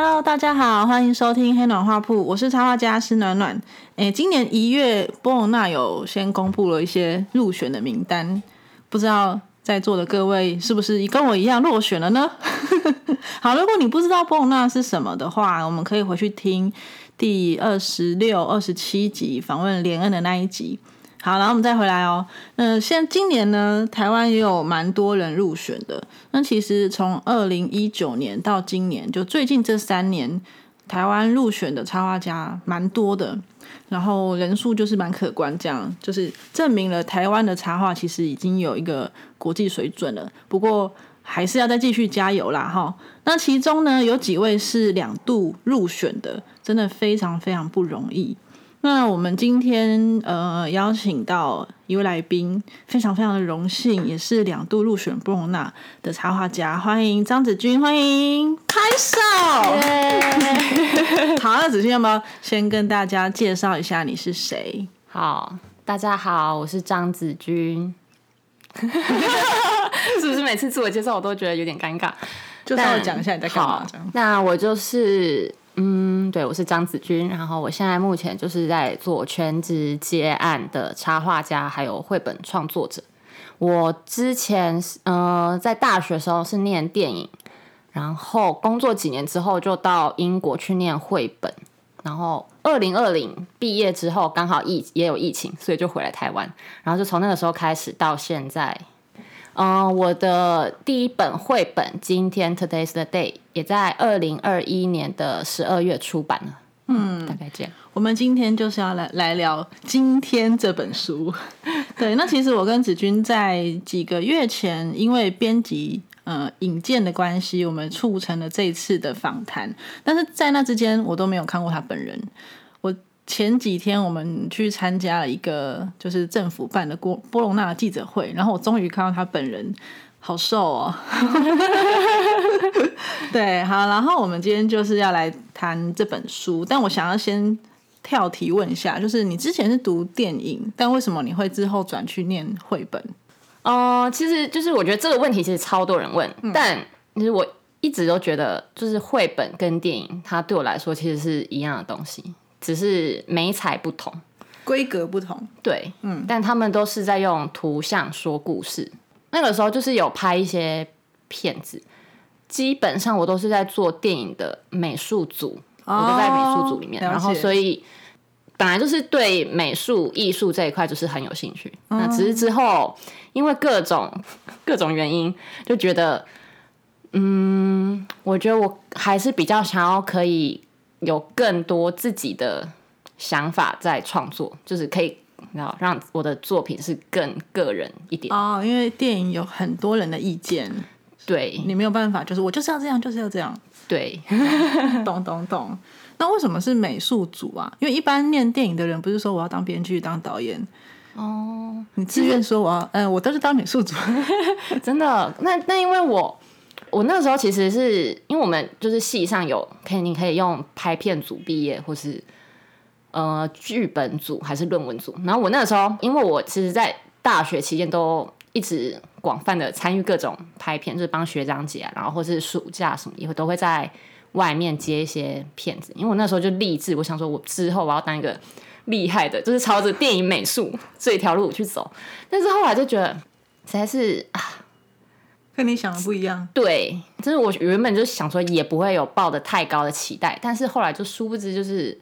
Hello，大家好，欢迎收听黑暖画铺，我是插画家施暖暖。诶，今年一月，波隆纳有先公布了一些入选的名单，不知道在座的各位是不是跟我一样落选了呢？好，如果你不知道波隆纳是什么的话，我们可以回去听第二十六、二十七集访问连恩的那一集。好，然后我们再回来哦。那现今年呢，台湾也有蛮多人入选的。那其实从二零一九年到今年，就最近这三年，台湾入选的插画家蛮多的，然后人数就是蛮可观，这样就是证明了台湾的插画其实已经有一个国际水准了。不过还是要再继续加油啦，哈。那其中呢，有几位是两度入选的，真的非常非常不容易。那我们今天呃邀请到一位来宾，非常非常的荣幸，也是两度入选布隆纳的插画家，欢迎张子君，欢迎拍手。好，那子君要不要先跟大家介绍一下你是谁？好，大家好，我是张子君。是不是每次自我介绍我都觉得有点尴尬？就稍微讲一下你在干嘛这样。那我就是。嗯，对，我是张子君，然后我现在目前就是在做全职接案的插画家，还有绘本创作者。我之前呃在大学时候是念电影，然后工作几年之后就到英国去念绘本，然后二零二零毕业之后刚好疫也有疫情，所以就回来台湾，然后就从那个时候开始到现在。嗯，我的第一本绘本《今天 Today's the Day》也在二零二一年的十二月出版了。嗯，大概这样。我们今天就是要来来聊《今天》这本书。对，那其实我跟子君在几个月前，因为编辑呃引荐的关系，我们促成了这一次的访谈。但是在那之间，我都没有看过他本人。我。前几天我们去参加了一个就是政府办的波波隆纳记者会，然后我终于看到他本人，好瘦哦。对，好，然后我们今天就是要来谈这本书，但我想要先跳题问一下，就是你之前是读电影，但为什么你会之后转去念绘本？哦，其实就是我觉得这个问题其实超多人问，但其实我一直都觉得，就是绘本跟电影，它对我来说其实是一样的东西。只是美彩不同，规格不同，对，嗯，但他们都是在用图像说故事。那个时候就是有拍一些片子，基本上我都是在做电影的美术组，我都在美术组里面，然后所以本来就是对美术艺术这一块就是很有兴趣。那只是之后因为各种 各种原因，就觉得，嗯，我觉得我还是比较想要可以。有更多自己的想法在创作，就是可以然后让我的作品是更个人一点哦。因为电影有很多人的意见，对你没有办法，就是我就是要这样，就是要这样。对，懂懂懂。那为什么是美术组啊？因为一般念电影的人不是说我要当编剧、当导演哦，你自愿说我要，嗯，我都是当美术组，真的。那那因为我。我那个时候其实是因为我们就是系上有可以，你可以用拍片组毕业，或是呃剧本组还是论文组。然后我那个时候，因为我其实，在大学期间都一直广泛的参与各种拍片，就是帮学长姐，然后或是暑假什么也会都会在外面接一些片子。因为我那时候就立志，我想说我之后我要当一个厉害的，就是朝着电影美术这条路去走。但是后来就觉得实在是啊。跟你想的不一样，对，就是我原本就想说也不会有抱的太高的期待，但是后来就殊不知就是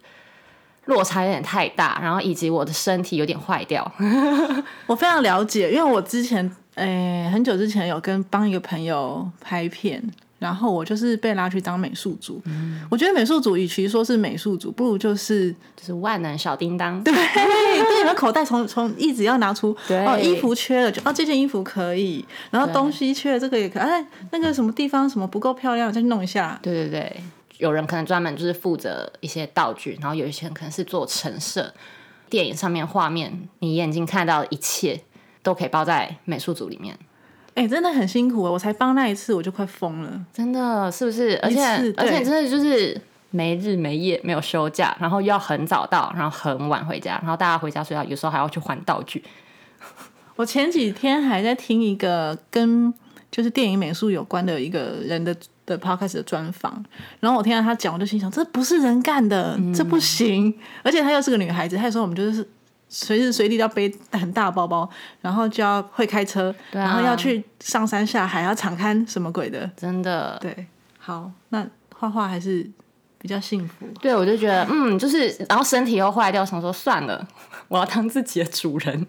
落差有点太大，然后以及我的身体有点坏掉。我非常了解，因为我之前诶很久之前有跟帮一个朋友拍片。然后我就是被拉去当美术组，我觉得美术组与其说是美术组，不如就是就是万能小叮当。对，对，你的口袋从从一直要拿出，哦，衣服缺了就哦这件衣服可以，然后东西缺了这个也可以，哎，那个什么地方什么不够漂亮，再去弄一下。对对对，有人可能专门就是负责一些道具，然后有一些人可能是做陈设，电影上面画面你眼睛看到的一切都可以包在美术组里面。哎，真的很辛苦我才帮那一次我就快疯了，真的是不是？而且而且真的就是没日没夜，没有休假，然后又要很早到，然后很晚回家，然后大家回家睡觉，有时候还要去还道具。我前几天还在听一个跟就是电影美术有关的一个人的的 podcast 的专访，然后我听到他讲，我就心想，这不是人干的，这不行。而且她又是个女孩子，她说我们就是随时随地要背很大的包包，然后就要会开车，啊然后要去上山下海，要敞开什么鬼的。真的，对，好，那画画还是比较幸福。对我就觉得，嗯，就是，然后身体又坏掉，想说算了，我要当自己的主人。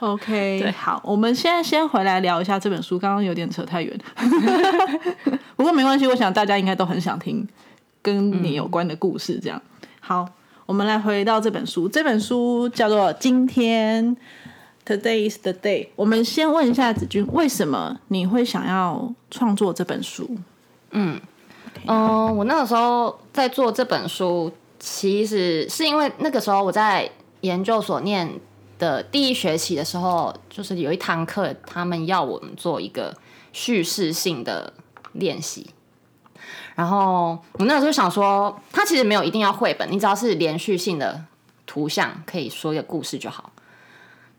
OK，好，我们现在先回来聊一下这本书，刚刚有点扯太远，不过没关系，我想大家应该都很想听跟你有关的故事。这样，好，我们来回到这本书，这本书叫做《今天 Today is the day》。我们先问一下子君，为什么你会想要创作这本书？嗯，我那个时候在做这本书，其实是因为那个时候我在研究所念的第一学期的时候，就是有一堂课，他们要我们做一个叙事性的练习。然后我那个时候想说，它其实没有一定要绘本，你只要是连续性的图像，可以说一个故事就好。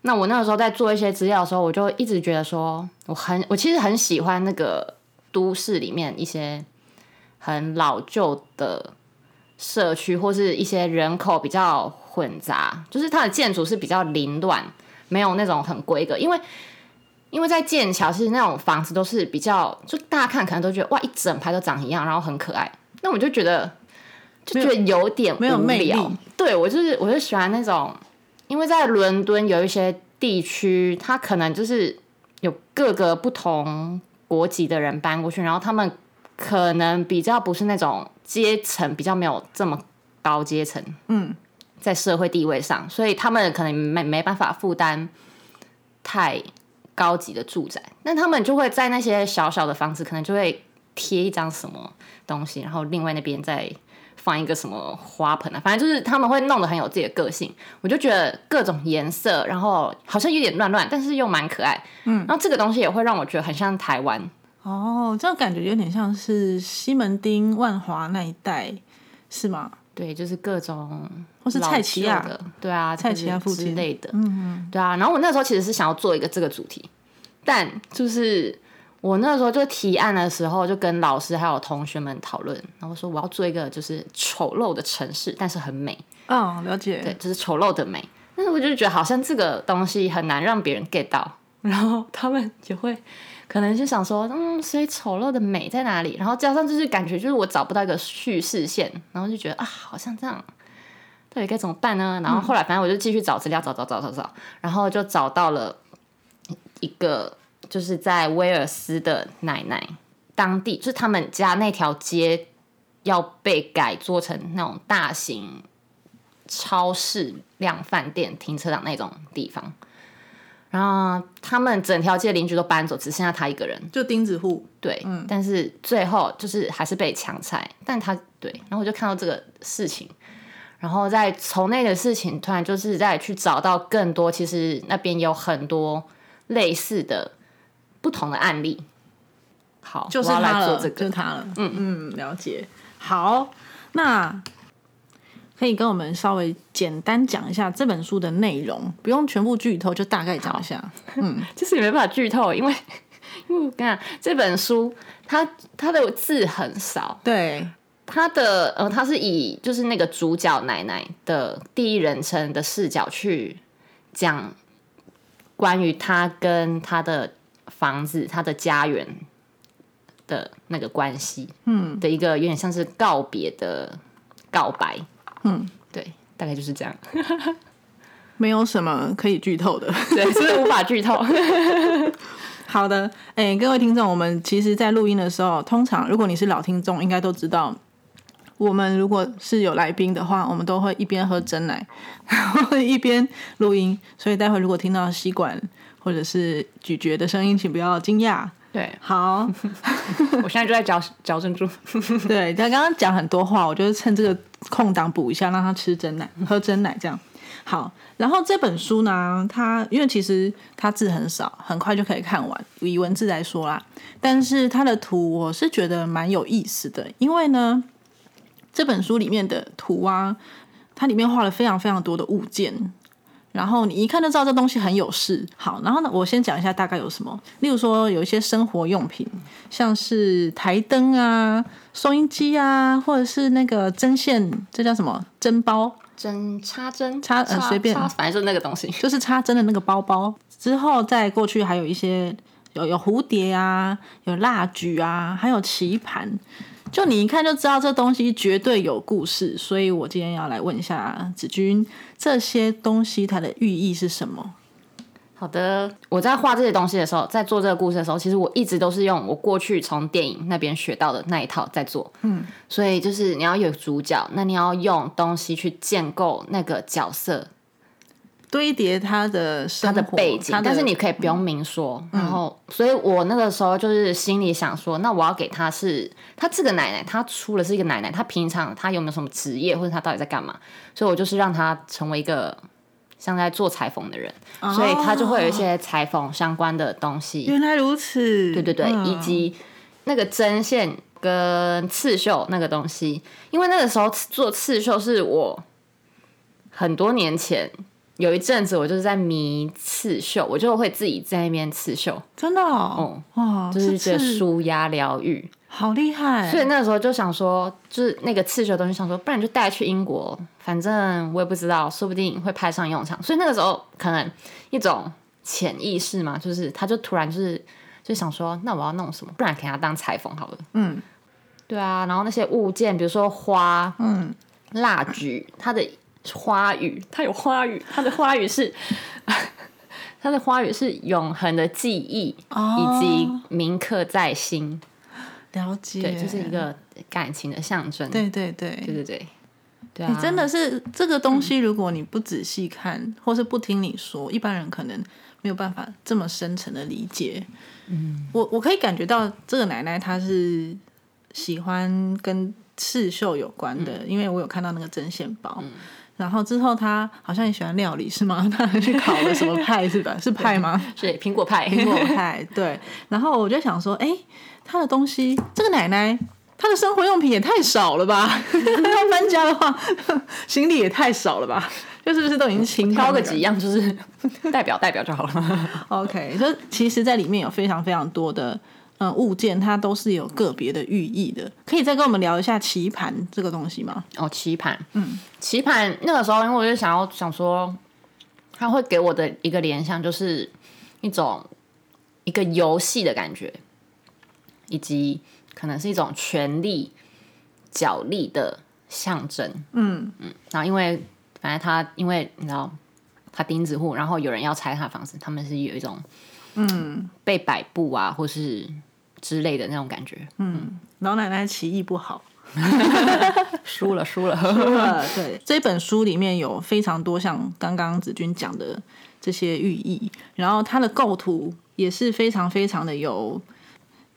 那我那个时候在做一些资料的时候，我就一直觉得说，我很我其实很喜欢那个都市里面一些很老旧的社区，或是一些人口比较混杂，就是它的建筑是比较凌乱，没有那种很规格。因为因为在剑桥，其实那种房子都是比较，就大家看可能都觉得哇，一整排都长一样，然后很可爱。那我就觉得就觉得有点没有魅力对我就是我就喜欢那种，因为在伦敦有一些地区，它可能就是有各个不同国籍的人搬过去，然后他们可能比较不是那种阶层比较没有这么高阶层，嗯，在社会地位上，所以他们可能没没办法负担太高级的住宅，那他们就会在那些小小的房子，可能就会贴一张什么东西，然后另外那边再放一个什么花盆啊，反正就是他们会弄得很有自己的个性。我就觉得各种颜色，然后好像有点乱乱，但是又蛮可爱。嗯，然后这个东西也会让我觉得很像台湾。哦，这种感觉有点像是西门町、万华那一带，是吗？对，就是各种或是蔡奇亚的，对啊，蔡奇亚附近之类的，嗯嗯，对啊。然后我那时候其实是想要做一个这个主题，但就是我那时候就提案的时候，就跟老师还有同学们讨论，然后说我要做一个就是丑陋的城市，但是很美，嗯，了解。对，就是丑陋的美。但是我就觉得好像这个东西很难让别人 get 到，然后他们也会可能就想说，嗯，所以丑陋的美在哪里？然后加上就是感觉就是我找不到一个叙事线，然后就觉得啊，好像这样，到底该怎么办呢？然后后来反正我就继续找资料，找找找找找，然后就找到了一个就是在威尔斯的奶奶当地，就是他们家那条街要被改做成那种大型超市、量饭店、停车场那种地方。然后他们整条街邻居都搬走，只剩下他一个人。就钉子户，对，但是最后就是还是被强拆。但他对，然后我就看到这个事情，然后再从那个事情，突然就是再去找到更多，其实那边有很多类似的不同的案例。好，就是他了，来做这个。就是他了。嗯嗯，了解。好，那可以跟我们稍微简单讲一下这本书的内容，不用全部剧透，就大概讲一下。嗯，就是也没办法剧透，因为 因为我跟你讲，这本书它它的字很少，对，它的呃，他是以就是那个主角奶奶的第一人称的视角去讲关于他跟他的房子、他的家园的那个关系，嗯，的一个有点像是告别的告白，嗯，对，大概就是这样，没有什么可以剧透的。对，是无法剧透，好的，哎、各位听众，我们其实，在录音的时候，通常如果你是老听众，应该都知道，我们如果是有来宾的话，我们都会一边喝真奶，然后一边录音。所以待会如果听到吸管或者是咀嚼的声音，请不要惊讶。对好，我现在就在嚼嚼珍珠，对他刚刚讲很多话，我就是趁这个空档补一下，让他吃真奶，喝真奶这样。好，然后这本书呢，它因为其实它字很少，很快就可以看完。以文字来说啦，但是它的图我是觉得蛮有意思的，因为呢，这本书里面的图啊，它里面画了非常非常多的物件，然后你一看就知道这东西很有事。好，然后呢，我先讲一下大概有什么，例如说有一些生活用品，像是台灯啊、收音机啊，或者是那个针线，这叫什么针包？针插针插呃随便插反正就是那个东西。就是插针的那个包包。之后再过去还有一些有有蝴蝶啊，有蜡烛啊，还有棋盘。就你一看就知道这东西绝对有故事，所以我今天要来问一下子君，这些东西它的寓意是什么？好的，我在画这些东西的时候，在做这个故事的时候，其实我一直都是用我过去从电影那边学到的那一套在做。嗯，所以就是你要有主角，那你要用东西去建构那个角色，堆叠他的他的背景但是你可以不用明说。然后，所以我那个时候就是心里想说，那我要给他是，他这个奶奶，她出了是一个奶奶，她平常她有没有什么职业，或者她到底在干嘛？所以我就是让她成为一个像在做裁缝的人，所以他就会有一些裁缝相关的东西。原来如此，对对对，嗯以及那个针线跟刺绣那个东西，因为那个时候做刺绣是我很多年前有一阵子，我就是在迷刺绣，我就会自己在那边刺绣，真的哦，哇，就是觉得舒压疗愈。好厉害，所以那个时候就想说，就是那个刺绣的东西，想说不然就带去英国，反正我也不知道，说不定会派上用场。所以那个时候可能一种潜意识嘛，就是他就突然就是就想说，那我要弄什么？不然给他当裁缝好了。嗯，对啊，然后那些物件，比如说花，嗯，蜡烛，它的花语，它有花语，它的花语是。它的花语是永恒的记忆，哦以及铭刻在心。了解，对，这是一个感情的象征。对对对对对对，对啊，你真的是这个东西，如果你不仔细看，或是不听你说，一般人可能没有办法这么深层的理解。嗯，我我可以感觉到这个奶奶她是喜欢跟刺绣有关的，因为我有看到那个针线包。然后之后他好像也喜欢料理，是吗？他还去考了什么派是吧？是派吗？是苹果派，苹果派，对。然后我就想说，哎，他的东西，这个奶奶她的生活用品也太少了吧？他搬家的话，行李也太少了吧？就是不是都已经清空了挑个几样就是代表代表就好了。OK，就其实，在里面有非常非常多的嗯物件，它都是有个别的寓意的。可以再跟我们聊一下棋盘这个东西吗？哦，棋盘，嗯，棋盘那个时候，因为我就想要想说，它会给我的一个联想就是一种一个游戏的感觉，以及可能是一种权力角力的象征。嗯嗯，然后因为反正他因为你知道他钉子户，然后有人要拆他房子，他们是有一种嗯被摆布啊，或是之类的那种感觉。嗯，老奶奶棋艺不好。输了，输了。呃，对，这本书里面有非常多像刚刚子君讲的这些寓意，然后它的构图也是非常非常的有，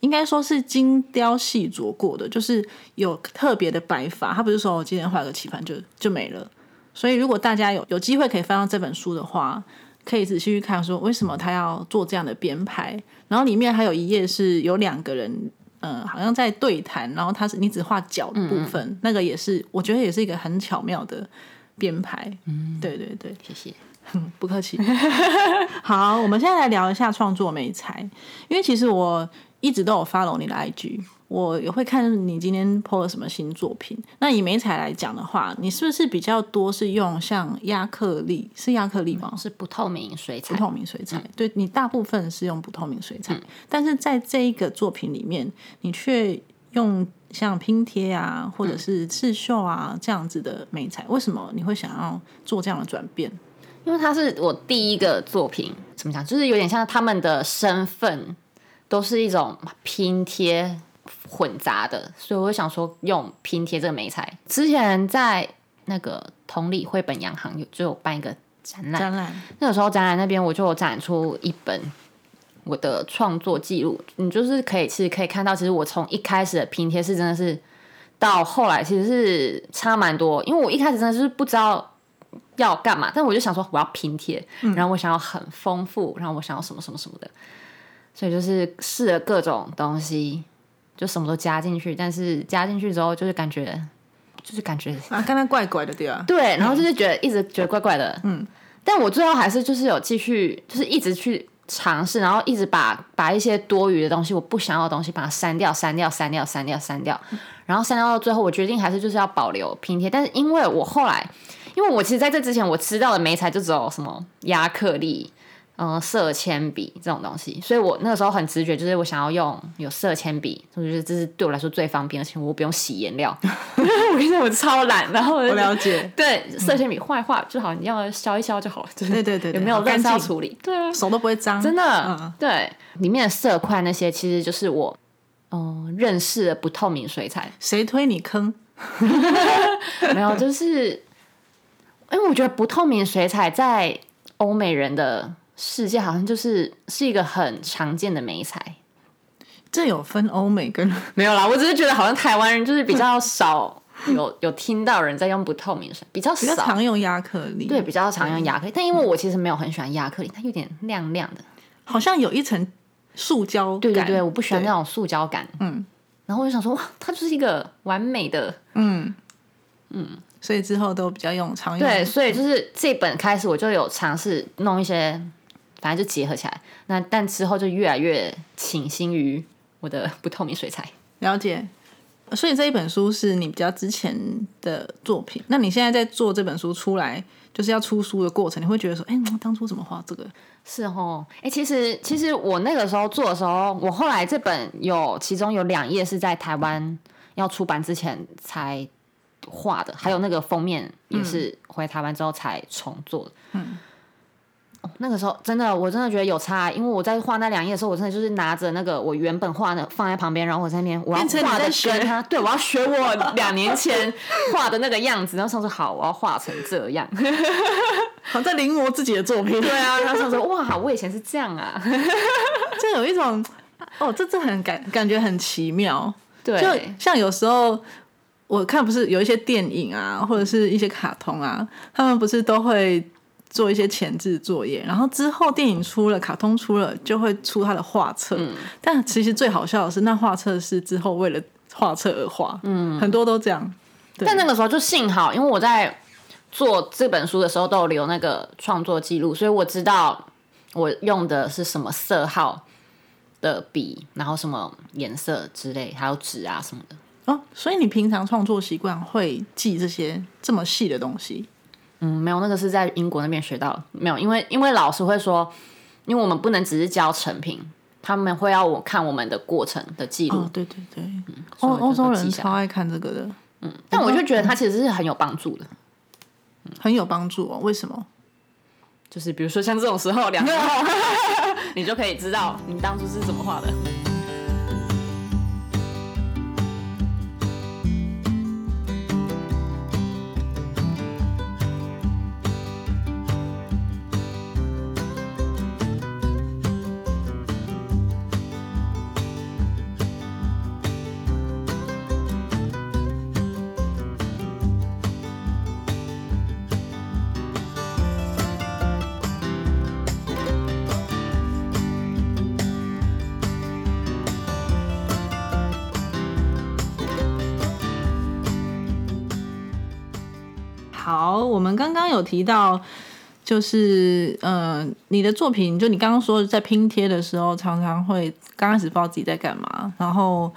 应该说是精雕细琢过的，就是有特别的摆法。他不是说我今天画个棋盘就就没了。所以如果大家有有机会可以翻到这本书的话，可以仔细去看，说为什么他要做这样的编排。然后里面还有一页是有两个人，嗯、好像在对谈，然后他是你只画脚的部分，那个也是我觉得也是一个很巧妙的编排。嗯，对对对，谢谢。不客气。好，我们现在来聊一下创作美才，因为其实我一直都有 follow 你的 IG，我也会看你今天 po 了什么新作品。那以美彩来讲的话，你是不是比较多是用像亚克力？是亚克力吗？是不透明水彩不，透明水彩，对你大部分是用不透明水彩，但是在这一个作品里面，你却用像拼贴啊，或者是刺绣啊这样子的美彩，为什么你会想要做这样的转变？因为它是我第一个作品，怎么讲，就是有点像他们的身份都是一种拼贴混杂的，所以我就想说用拼贴这个美材。之前在那个同里绘本洋行有就有办一个展览，展览，那个时候展览那边我就有展出一本我的创作记录，你就是可以其实可以看到，其实我从一开始的拼贴是真的是到后来其实是差蛮多，因为我一开始真的是不知道要干嘛，但我就想说我要拼贴，然后我想要很丰富，然后我想要什么什么什么的，所以就是试了各种东西，就什么都加进去，但是加进去之后就是感觉就是感觉啊，刚刚怪怪的对啊？对，然后就是觉得一直觉得怪怪的，嗯，但我最后还是就是有继续，就是一直去尝试，然后一直把把一些多余的东西，我不想要的东西，把它删掉、删掉、删掉、删掉、删掉，然后删掉到最后，我决定还是就是要保留拼贴。但是因为我后来，因为我其实在这之前我吃到的梅材就只有什么亚克力。嗯，色铅笔这种东西，所以我那个时候很直觉，就是我想要用有色铅笔，我觉得这是对我来说最方便，而且我不用洗颜料。我跟你说，我超懒，然后我了解，对色铅笔坏画就好，你要消一消就好了。对对对，有没有干燥处理？对啊，手都不会脏，真的。对，里面的色块那些，其实就是我嗯认识的不透明水彩。谁推你坑？没有，就是因为我觉得不透明水彩在欧美人的。世界好像就是是一个很常见的美彩，这有分欧美跟 没有啦。我只是觉得好像台湾人就是比较少有有听到人在用不透明水，比较少常用亚克力，对，比较常用亚克力。但因为我其实没有很喜欢亚克力，它有点亮亮的，好像有一层塑胶。对对对，我不喜欢那种塑胶感。嗯，然后我就想说，哇，它就是一个完美的，嗯嗯，所以之后都比较用常用。对，所以就是这本开始我就有尝试弄一些。反正就结合起来，那但之后就越来越倾心于我的不透明水彩。了解，所以这一本书是你比较之前的作品。那你现在在做这本书出来，就是要出书的过程，你会觉得说，哎，当初怎么画这个？是哦，哎，其实其实我那个时候做的时候，我后来这本有其中有两页是在台湾要出版之前才画的，还有那个封面也是回台湾之后才重做的。嗯。那个时候真的，我真的觉得有差，因为我在画那两页的时候，我真的就是拿着那个我原本画的放在旁边，然后我在那边我要画的跟他，对我要学我两年前画的那个样子，然后上次好，我要画成这样，好在临摹自己的作品。对啊，然后上次哇，我以前是这样啊，就有一种哦，这这很感感觉很奇妙，对，就像有时候我看不是有一些电影啊，或者是一些卡通啊，他们不是都会。做一些前置作业，然后之后电影出了，卡通出了，就会出他的画册。但其实最好笑的是，那画册是之后为了画册而画，嗯，很多都这样。但那个时候就幸好，因为我在做这本书的时候都有留那个创作记录，所以我知道我用的是什么色号的笔，然后什么颜色之类，还有纸啊什么的。哦，所以你平常创作习惯会记这些这么细的东西？嗯，没有，那个是在英国那边学到，没有，因为因为老师会说，因为我们不能只是教成品，他们会要我看我们的过程的记录。对对对，欧欧洲人超爱看这个的。嗯，但我就觉得它其实是很有帮助的，很有帮助哦。为什么？就是比如说像这种时候，两个 你就可以知道你当初是怎么画的。我们刚刚有提到，就是呃，你的作品，就你刚刚说在拼贴的时候，常常会刚开始不知道自己在干嘛，然后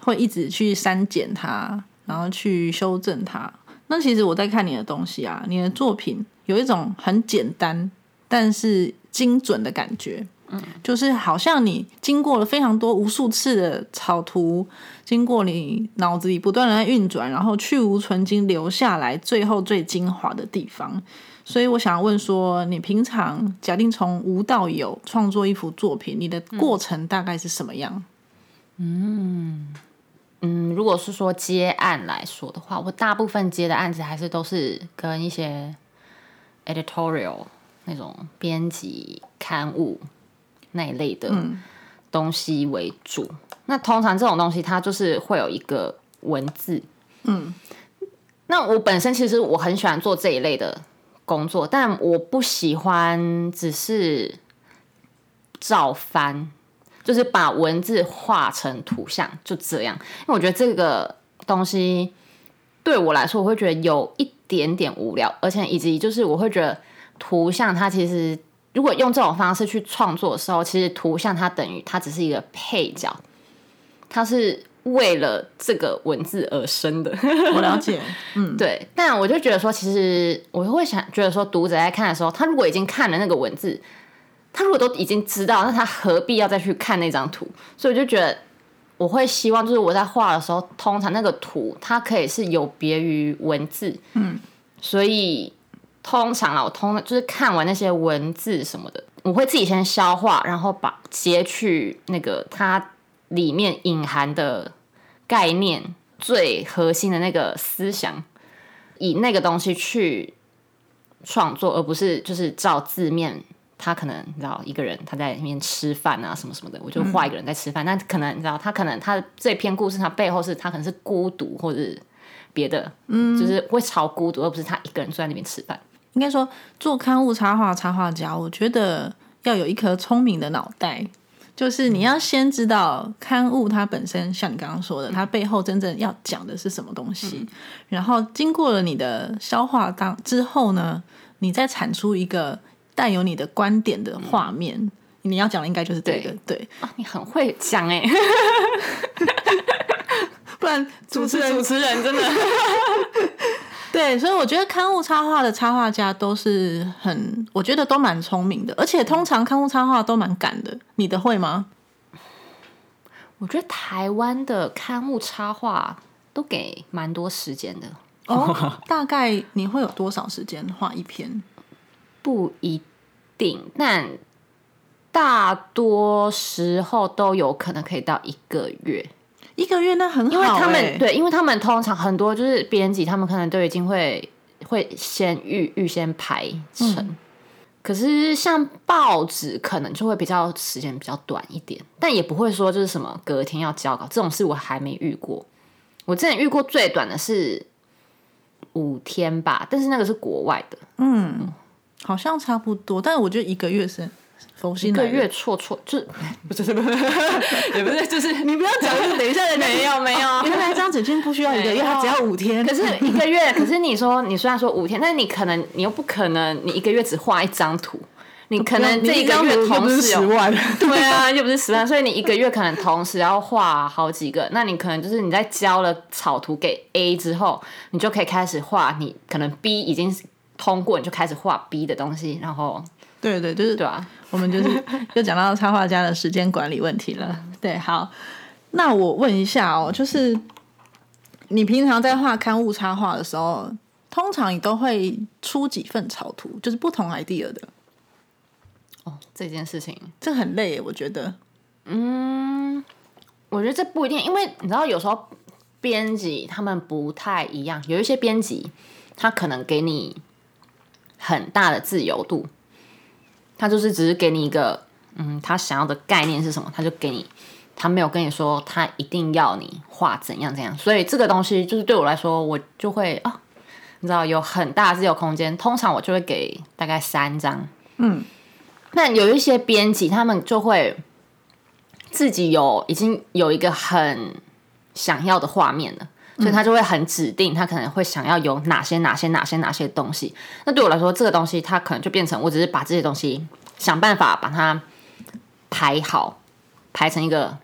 会一直去删减它，然后去修正它。那其实我在看你的东西啊，你的作品有一种很简单但是精准的感觉。就是好像你经过了非常多无数次的草图，经过你脑子里不断的在运转，然后去无存精留下来最后最精华的地方。所以我想问说，你平常假定从无到有创作一幅作品，你的过程大概是什么样？嗯嗯，如果是说接案来说的话，我大部分接的案子还是都是跟一些 editorial 那种编辑刊物。那一类的东西为主，那通常这种东西它就是会有一个文字，嗯，那我本身其实我很喜欢做这一类的工作，但我不喜欢只是照翻，就是把文字画成图像就这样，因为我觉得这个东西对我来说，我会觉得有一点点无聊，而且以及就是我会觉得图像它其实如果用这种方式去创作的时候，其实图像它等于它只是一个配角，它是为了这个文字而生的。我了解，嗯，对，但我就觉得说，其实我会想觉得说，读者在看的时候，他如果已经看了那个文字，他如果都已经知道，那他何必要再去看那张图？所以我就觉得，我会希望就是我在画的时候，通常那个图它可以是有别于文字，嗯，所以通常啊，我通就是看完那些文字什么的，我会自己先消化，然后把截取那个它里面隐含的概念。最核心的那个思想，以那个东西去创作，而不是就是照字面。他可能你知道一个人他在里面吃饭啊什么什么的，我就画一个人在吃饭。那可能你知道他可能他这篇故事他背后是他可能是孤独或者别的，嗯，就是会超孤独，而不是他一个人坐在那边吃饭。应该说做刊物插画插画家，我觉得要有一颗聪明的脑袋。就是你要先知道刊物它本身，像你刚刚说的，它背后真正要讲的是什么东西，然后经过了你的消化当之后呢，你再产出一个带有你的观点的画面。你要讲的应该就是这个，对啊，你很会讲哎，不然主持人主持人真的。对，所以我觉得刊物插画的插画家都是很，我觉得都蛮聪明的，而且通常刊物插画都蛮赶的。你的会吗？我觉得台湾的刊物插画都给蛮多时间的哦。大概你会有多少时间画一篇？不一定，但大多时候都有可能可以到一个月。一个月那很好，因为他们对，因为他们通常很多就是编辑，他们可能都已经会会先预预先排成。可是像报纸可能就会比较时间比较短一点，但也不会说就是什么隔天要交稿这种事，我还没遇过。我之前遇过最短的是五天吧，但是那个是国外的，嗯，好像差不多，但是我觉得一个月是。一个月错错就是 不是不是 也不是就是你不要讲，等一下没有没有，原来张子君不需要一个月，他只要五天。可是一个月，可是你说你虽然说五天，但是你可能你又不可能，你一个月只画一张图，你可能这一个月同时十万，对啊，又不是十万，所以你一个月可能同时要画好几个。那你可能就是你在交了草图给 A 之后，你就可以开始画，你可能 B 已经通过，你就开始画 B 的东西，然后。对对，就是对啊，我们就是 又讲到插画家的时间管理问题了。对，好，那我问一下哦，就是你平常在画刊物插画的时候，通常你都会出几份草图，就是不同 idea 的。哦，这件事情这很累，我觉得。嗯，我觉得这不一定，因为你知道，有时候编辑他们不太一样，有一些编辑他可能给你很大的自由度。他就是只是给你一个，嗯，他想要的概念是什么，他就给你，他没有跟你说他一定要你画怎样怎样，所以这个东西就是对我来说，我就会啊，你知道有很大自由空间，通常我就会给大概三张，嗯，那有一些编辑他们就会自己有已经有一个很想要的画面了。所以他就会很指定，他可能会想要有哪些哪些哪些哪些东西。那对我来说，这个东西它可能就变成，我只是把这些东西想办法把它排好，排成一个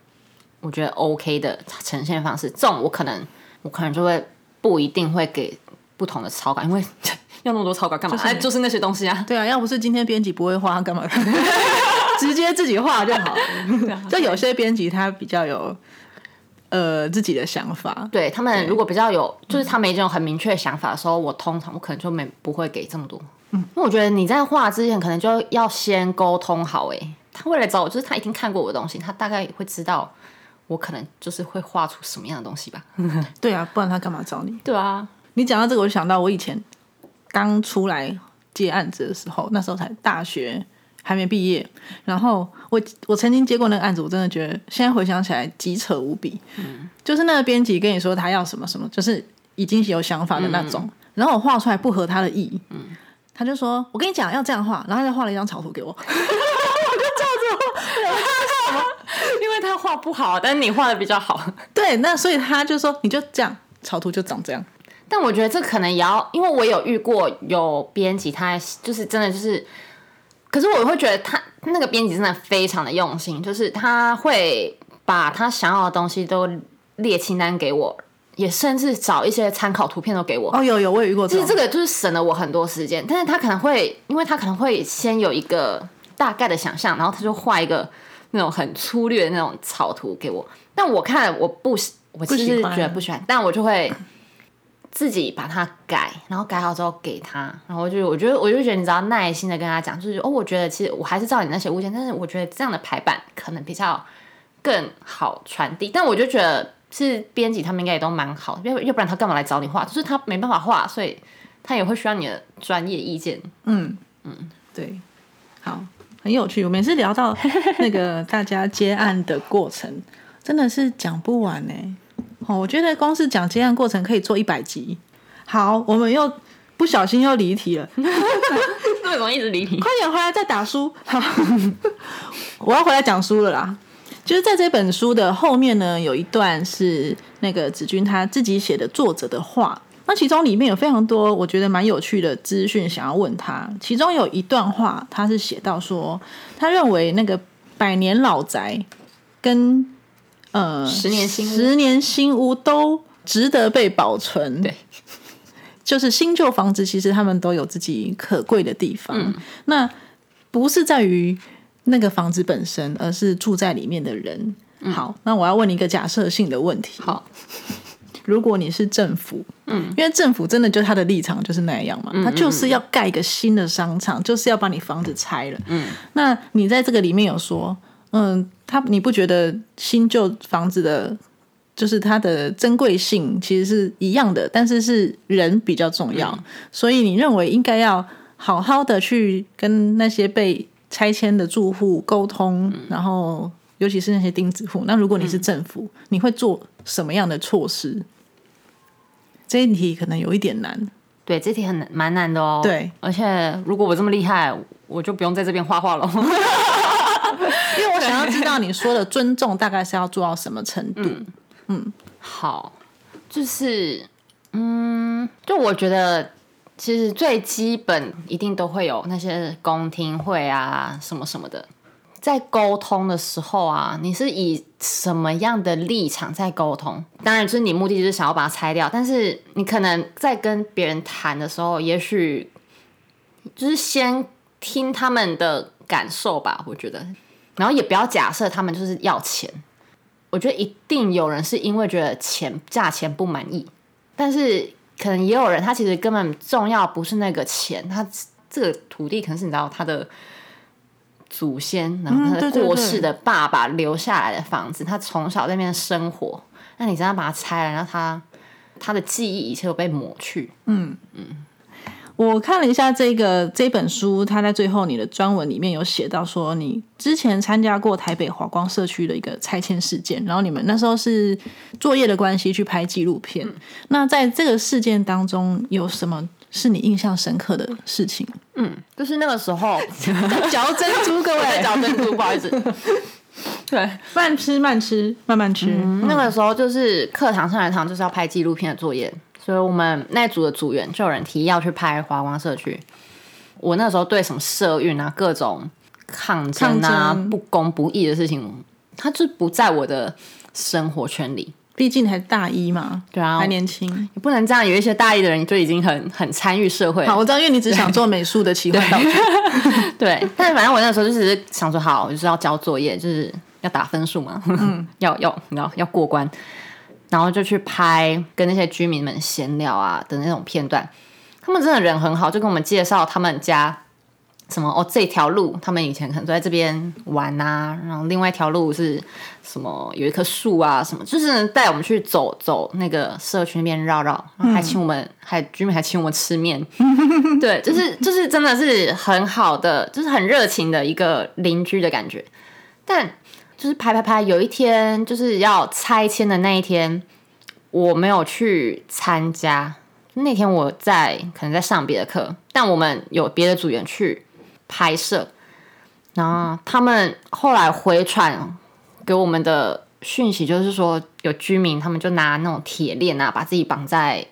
我觉得 OK 的呈现方式。这种我可能我可能就会不一定会给不同的草稿，因为要那么多草稿干嘛？哎，就是那些东西啊。对啊，要不是今天编辑不会画，干嘛？直接自己画就好。就有些编辑他比较有。呃，自己的想法，对他们如果比较有，就是他们这种很明确的想法的时候，我通常我可能就没不会给这么多，嗯，因为我觉得你在画之前可能就要先沟通好，哎，他为了找我，就是他已经看过我的东西，他大概会知道我可能就是会画出什么样的东西吧，对啊，不然他干嘛找你？对啊，你讲到这个，我就想到我以前刚出来接案子的时候，那时候才大学。还没毕业，然后我我曾经接过那个案子，我真的觉得现在回想起来极扯无比。嗯，就是那个编辑跟你说他要什么什么，就是已经有想法的那种，然后我画出来不合他的意，嗯，他就说我跟你讲要这样画，然后他就画了一张草图给我，我就照着画，因为他画不好，但是你画的比较好，对，那所以他就说你就这样，草图就长这样。但我觉得这可能也要，因为我有遇过有编辑，他就是真的就是，可是我会觉得他那个编辑真的非常的用心，就是他会把他想要的东西都列清单给我，也甚至找一些参考图片都给我。哦，有有，我有遇过。其实这个就是省了我很多时间，但是他可能会，因为他可能会先有一个大概的想象，然后他就画一个那种很粗略的那种草图给我，但我看我不喜，我其实觉得不喜欢，但我就会自己把它改，然后改好之后给他，然后就我觉得我就觉得你只要耐心的跟他讲，就是哦，我觉得其实我还是照你那些物件，但是我觉得这样的排版可能比较更好传递，但我就觉得是编辑他们应该也都蛮好，要要不然他干嘛来找你画？就是他没办法画，所以他也会需要你的专业意见。嗯嗯对，好，很有趣。我每次聊到 那个大家接案的过程，真的是讲不完呢。哦，我觉得光是讲接案过程可以做一百集。好，我们又不小心又离题了，为什么一直离题？快点回来再打书。好，我要回来讲书了啦。就是在这本书的后面呢，有一段是那个子君他自己写的作者的话。那其中里面有非常多我觉得蛮有趣的资讯，想要问他。其中有一段话，他是写到说，他认为那个百年老宅跟呃十年新屋。十年新屋都值得被保存。对，就是新旧房子，其实他们都有自己可贵的地方。嗯。那不是在于那个房子本身，而是住在里面的人。好，那我要问你一个假设性的问题。嗯好，如果你是政府，嗯，因为政府真的就他的立场就是那样嘛，他就是要盖一个新的商场，就是要把你房子拆了，嗯，那你在这个里面有说，嗯，他你不觉得新旧房子的，就是它的珍贵性其实是一样的，但是是人比较重要，所以你认为应该要好好的去跟那些被拆迁的住户沟通，然后尤其是那些钉子户，那如果你是政府，你会做什么样的措施？这一题可能有一点难，对，这题很难蛮难的哦。对，而且如果我这么厉害，我就不用在这边画画了。想要知道你说的尊重大概是要做到什么程度。嗯。好，就是嗯，就我觉得其实最基本一定都会有那些公听会啊什么什么的，在沟通的时候啊，你是以什么样的立场在沟通？当然，就是你目的就是想要把它拆掉，但是你可能在跟别人谈的时候，也许就是先听他们的感受吧，我觉得，然后也不要假设他们就是要钱。我觉得一定有人是因为觉得钱价钱不满意，但是可能也有人他其实根本重要不是那个钱，他这个土地可能是你知道他的祖先，然后他的过世的爸爸留下来的房子，他从小在那边生活，那你这样把它拆了，然后他他的记忆一切都被抹去，我看了一下这个这本书，它在最后你的专文里面有写到说，你之前参加过台北华光社区的一个拆迁事件，然后你们那时候是作业的关系去拍纪录片。那在这个事件当中，有什么是你印象深刻的事情？嗯就是那个时候 嚼珍珠，各位，嚼珍珠，不好意思，对，慢吃慢吃，慢慢吃。那个时候就是课堂上来堂就是要拍纪录片的作业，所以我们那组的组员就有人提议要去拍华光社区。我那时候对什么社运啊、各种抗争啊、争不公不义的事情，它就不在我的生活圈里。毕竟还大一嘛，对啊还年轻。也不能这样，有一些大一的人就已经很很参与社会好，我知道，因为你只想做美术的奇幻道具。对，但反正我那时候就只是想说，好，我就是要交作业，就是要打分数嘛，要要你知道要过关，然后就去拍跟那些居民们闲聊啊的那种片段。他们真的人很好，就跟我们介绍他们家什么哦，这条路他们以前可能都在这边玩啊，然后另外一条路是什么有一棵树啊，什么就是带我们去走走那个社区那边绕绕，还请我们，还居民还请我们吃面，对，就是就是真的是很好的，就是很热情的一个邻居的感觉。但就是拍拍拍，有一天就是要拆迁的那一天，我没有去参加。那天我在可能在上别的课，但我们有别的组员去拍摄，然后他们后来回传给我们的讯息就是说，有居民他们就拿那种铁链啊，把自己绑在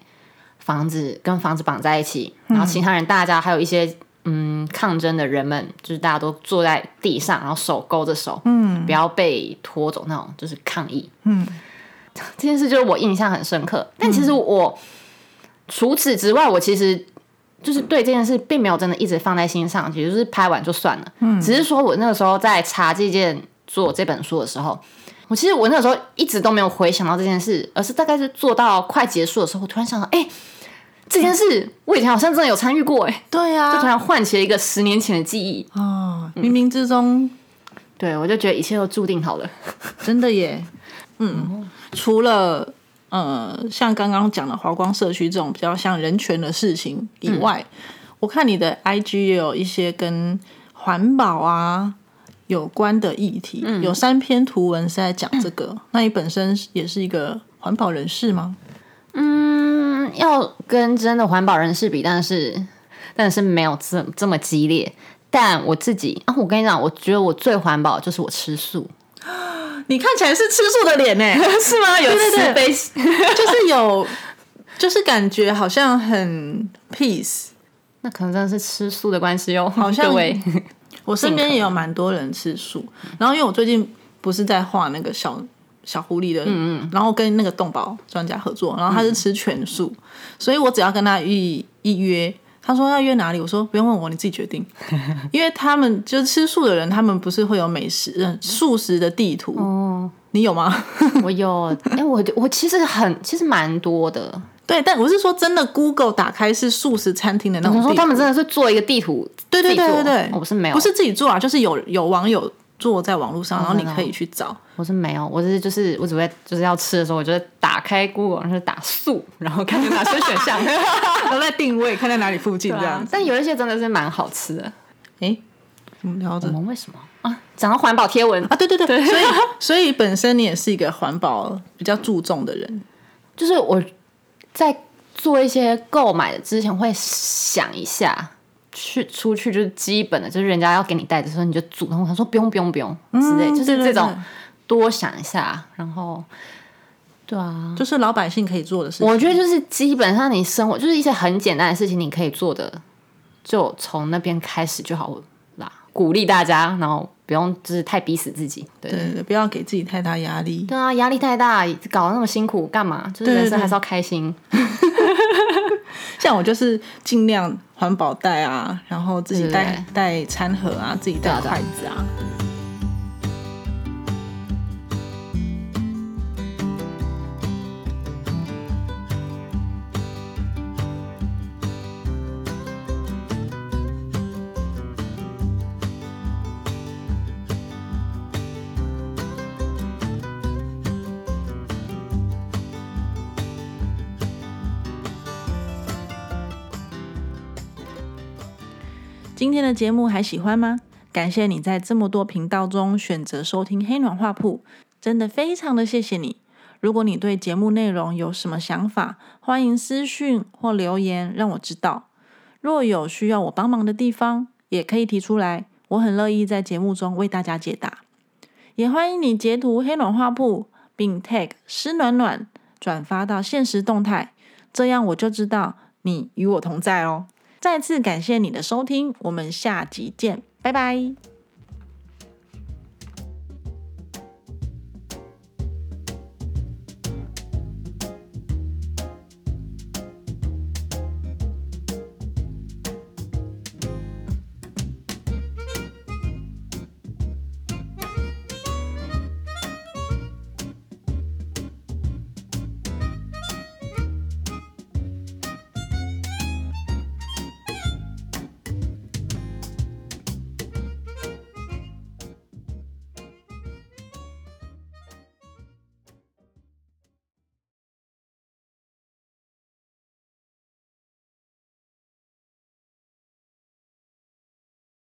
房子跟房子绑在一起，然后其他人大家还有一些嗯抗争的人们，就是大家都坐在地上，然后手勾着手，嗯，不要被拖走那种，就是抗议。嗯，这件事就是我印象很深刻。但其实我、除此之外，我其实就是对这件事并没有真的一直放在心上，也就是拍完就算了。嗯，只是说我那个时候在查这件做这本书的时候。我其实我那个时候一直都没有回想到这件事，而是大概是做到快结束的时候，我突然想到，哎、这件事我以前好像真的有参与过、哎，对啊就突然唤起了一个十年前的记忆。哦，冥冥之中对，我就觉得一切都注定好了。真的耶，嗯，除了呃像刚刚讲的华光社区这种比较像人权的事情以外，我看你的 IG 也有一些跟环保啊有关的议题，有三篇图文是在讲这个。那你本身也是一个环保人士吗？嗯，要跟真的环保人士比，但是但是没有这这么激烈。但我自己啊，我跟你讲，我觉得我最环保就是我吃素，你看起来是吃素的脸呢，是吗？有对慈悲 就是有，就是感觉好像很 peace。那可能真的是吃素的关系哦，好像。我身边也有蛮多人吃素，然后因为我最近不是在画那个小小狐狸的，嗯嗯，然后跟那个动保专家合作，然后他是吃全素，所以我只要跟他预预约，他说要约哪里，我说不用问我，你自己决定，因为他们就是吃素的人，他们不是会有美食嗯素食的地图，哦，你有吗？我有，哎、我我其实很，其实蛮多的。对，但我是说真的，Google 打开是素食餐厅的那种，我说他们真的是做一个地图，对对对对对，我是没有，不是自己做啊，就是有有网友做在网络上，然后你可以去找。我是没有，我是就是我只会就是要吃的时候，我就会打开 Google，然后打素，然后看有哪些选项。然后再定位，看在哪里附近这样子。但有一些真的是蛮好吃的。哎，怎么聊我着们为什么啊？讲到环保贴文啊？对对对，所以所以本身你也是一个环保比较注重的人。就是我在做一些购买的之前会想一下，去出去就是基本的，就是人家要给你带的时候，你就主动他说不用不用不用之类，就是这种多想一下，然后对啊，就是老百姓可以做的事情。我觉得就是基本上你生活就是一些很简单的事情，你可以做的，就从那边开始就好啦。鼓励大家，然后不用就是太逼死自己。对对不要给自己太大压力。对啊，压力太大，搞得那么辛苦干嘛？就是人生还是要开心。像我就是尽量环保袋啊，然后自己带带餐盒啊，自己带筷子啊。今天的节目还喜欢吗？感谢你在这么多频道中选择收听黑暖画铺，真的非常的谢谢你。如果你对节目内容有什么想法，欢迎私讯或留言让我知道。若有需要我帮忙的地方，也可以提出来，我很乐意在节目中为大家解答。也欢迎你截图黑暖画铺，并 tag 湿暖暖转发到现实动态，这样我就知道你与我同在哦。再次感谢你的收听，我们下集见，拜拜。